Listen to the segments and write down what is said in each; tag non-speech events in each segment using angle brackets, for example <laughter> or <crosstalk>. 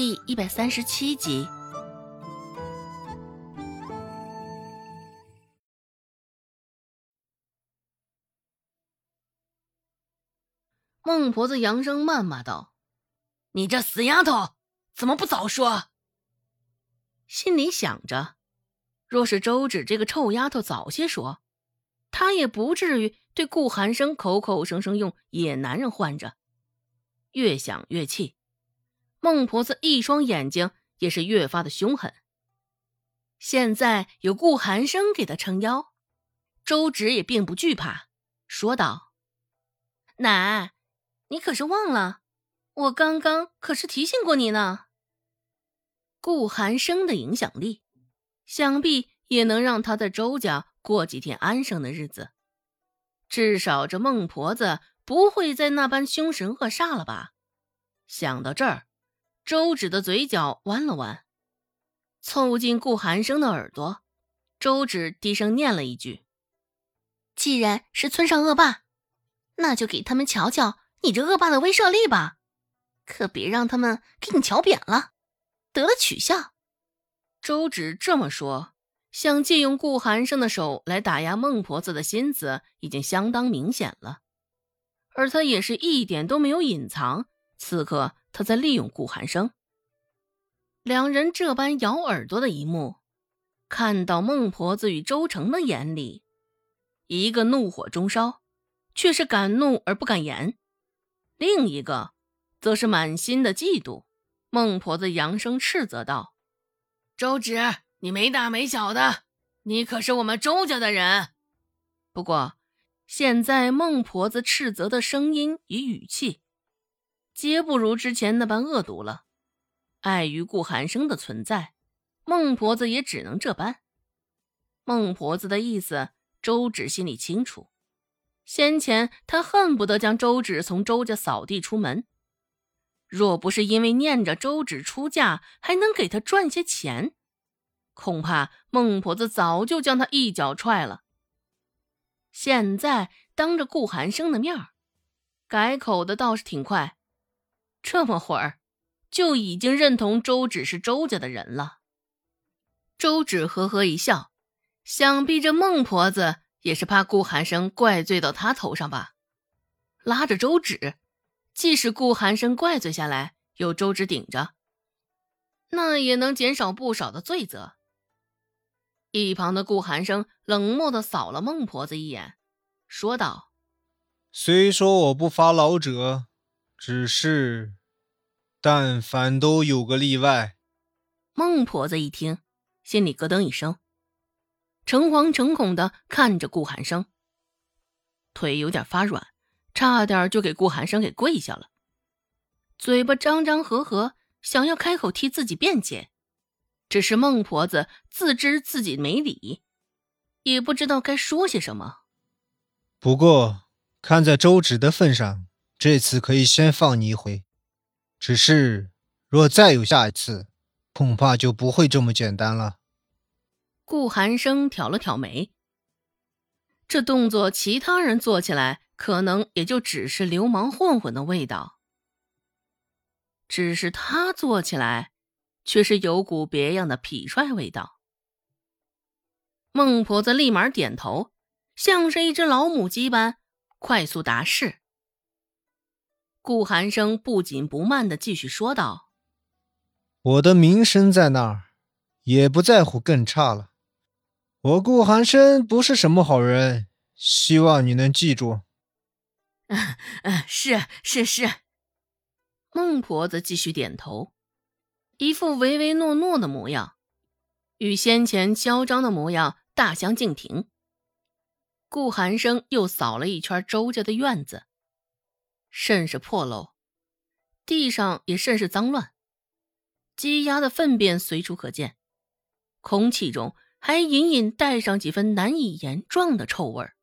第一百三十七集。孟婆子扬声谩骂道：“你这死丫头，怎么不早说？”心里想着，若是周芷这个臭丫头早些说，她也不至于对顾寒生口口声声用野男人唤着。越想越气，孟婆子一双眼睛也是越发的凶狠。现在有顾寒生给她撑腰，周芷也并不惧怕，说道：“奶。”你可是忘了，我刚刚可是提醒过你呢。顾寒生的影响力，想必也能让他在周家过几天安生的日子。至少这孟婆子不会再那般凶神恶煞了吧？想到这儿，周芷的嘴角弯了弯，凑近顾寒生的耳朵，周芷低声念了一句：“既然是村上恶霸，那就给他们瞧瞧。”你这恶霸的威慑力吧，可别让他们给你瞧扁了，得了取笑。周芷这么说，想借用顾寒生的手来打压孟婆子的心思已经相当明显了，而他也是一点都没有隐藏。此刻他在利用顾寒生。两人这般咬耳朵的一幕，看到孟婆子与周成的眼里，一个怒火中烧，却是敢怒而不敢言。另一个，则是满心的嫉妒。孟婆子扬声斥责道：“周芷，你没大没小的，你可是我们周家的人。”不过，现在孟婆子斥责的声音与语气，皆不如之前那般恶毒了。碍于顾寒生的存在，孟婆子也只能这般。孟婆子的意思，周芷心里清楚。先前她恨不得将周芷从周家扫地出门，若不是因为念着周芷出嫁还能给她赚些钱，恐怕孟婆子早就将她一脚踹了。现在当着顾寒生的面改口的倒是挺快，这么会儿就已经认同周芷是周家的人了。周芷呵呵一笑，想必这孟婆子。也是怕顾寒生怪罪到他头上吧，拉着周芷，即使顾寒生怪罪下来，有周芷顶着，那也能减少不少的罪责。一旁的顾寒生冷漠的扫了孟婆子一眼，说道：“虽说我不发老者，只是，但凡都有个例外。”孟婆子一听，心里咯噔一声。诚惶诚恐的看着顾寒生，腿有点发软，差点就给顾寒生给跪下了，嘴巴张张合合，想要开口替自己辩解，只是孟婆子自知自己没理，也不知道该说些什么。不过看在周芷的份上，这次可以先放你一回，只是若再有下一次，恐怕就不会这么简单了。顾寒生挑了挑眉，这动作其他人做起来可能也就只是流氓混混的味道，只是他做起来却是有股别样的痞帅味道。孟婆子立马点头，像是一只老母鸡般快速答是。顾寒生不紧不慢的继续说道：“我的名声在那儿，也不在乎更差了。”我顾寒生不是什么好人，希望你能记住。嗯 <laughs> 嗯，是是是。孟婆子继续点头，一副唯唯诺诺的模样，与先前嚣张的模样大相径庭。顾寒生又扫了一圈周家的院子，甚是破漏，地上也甚是脏乱，鸡鸭的粪便随处可见，空气中。还隐隐带上几分难以言状的臭味儿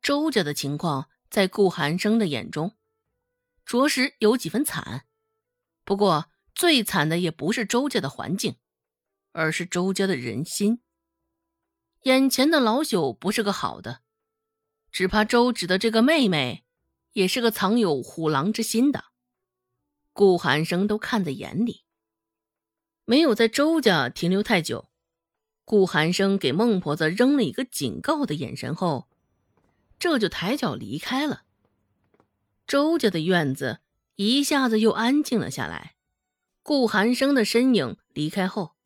周家的情况，在顾寒生的眼中，着实有几分惨。不过，最惨的也不是周家的环境，而是周家的人心。眼前的老朽不是个好的，只怕周芷的这个妹妹，也是个藏有虎狼之心的。顾寒生都看在眼里。没有在周家停留太久。顾寒生给孟婆子扔了一个警告的眼神后，这就抬脚离开了。周家的院子一下子又安静了下来。顾寒生的身影离开后，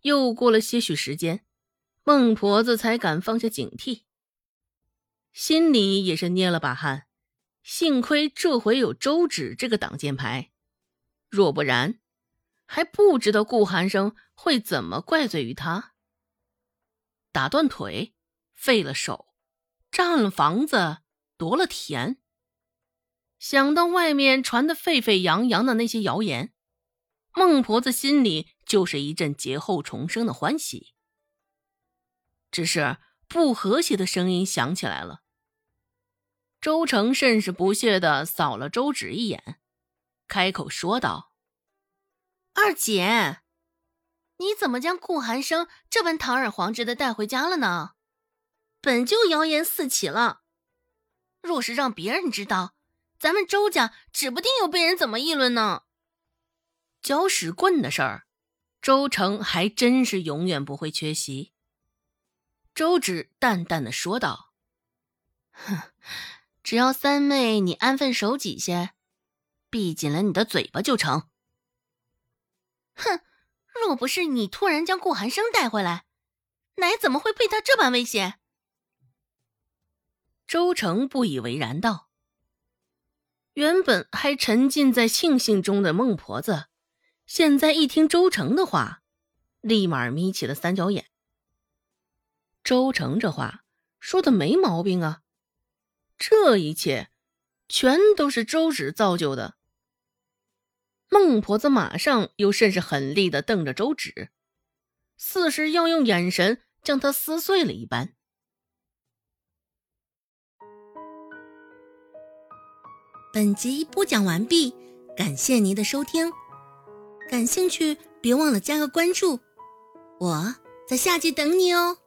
又过了些许时间，孟婆子才敢放下警惕，心里也是捏了把汗。幸亏这回有周芷这个挡箭牌，若不然，还不知道顾寒生会怎么怪罪于他。打断腿，废了手，占了房子，夺了田。想到外面传的沸沸扬扬的那些谣言，孟婆子心里就是一阵劫后重生的欢喜。只是不和谐的声音响起来了。周成甚是不屑的扫了周芷一眼，开口说道：“二姐。”你怎么将顾寒生这般堂而皇之的带回家了呢？本就谣言四起了，若是让别人知道，咱们周家指不定又被人怎么议论呢。搅屎棍的事儿，周成还真是永远不会缺席。周芷淡淡的说道：“哼，只要三妹你安分守己些，闭紧了你的嘴巴就成。”哼。若不是你突然将顾寒生带回来，奶怎么会被他这般威胁？周成不以为然道：“原本还沉浸在庆幸中的孟婆子，现在一听周成的话，立马眯起了三角眼。周成这话说的没毛病啊，这一切全都是周芷造就的。”孟婆子马上又甚是狠厉的瞪着周芷，似是要用眼神将他撕碎了一般。本集播讲完毕，感谢您的收听。感兴趣别忘了加个关注，我在下集等你哦。